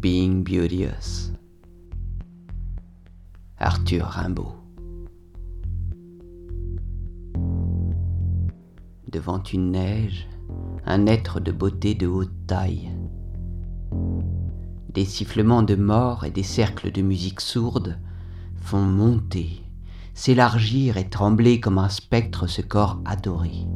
Being Beauteous. Arthur Rimbaud. Devant une neige, un être de beauté de haute taille. Des sifflements de mort et des cercles de musique sourde font monter, s'élargir et trembler comme un spectre ce corps adoré.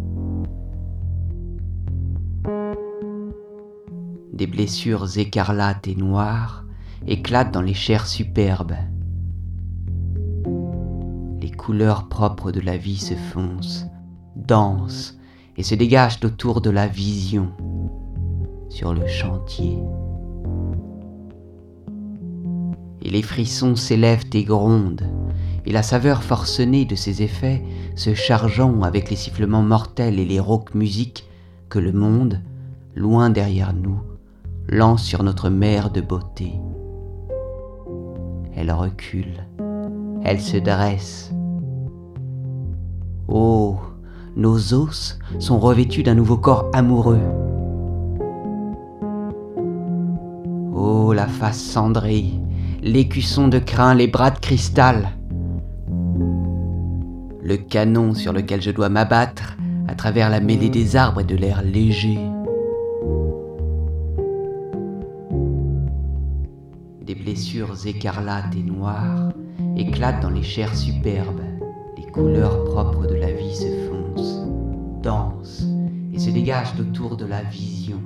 Des blessures écarlates et noires éclatent dans les chairs superbes. Les couleurs propres de la vie se foncent, dansent et se dégagent autour de la vision sur le chantier. Et les frissons s'élèvent et grondent, et la saveur forcenée de ces effets se chargeant avec les sifflements mortels et les rauques musiques que le monde, loin derrière nous, lance sur notre mer de beauté. Elle recule, elle se dresse. Oh, nos os sont revêtus d'un nouveau corps amoureux. Oh, la face cendrée, l'écusson de crin, les bras de cristal. Le canon sur lequel je dois m'abattre à travers la mêlée des arbres et de l'air léger. Des blessures écarlates et noires éclatent dans les chairs superbes. Les couleurs propres de la vie se foncent, dansent et se dégagent autour de la vision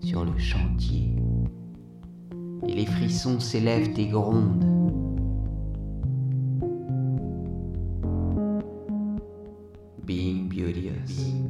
sur le chantier. Et les frissons s'élèvent et grondent. Being beauteous.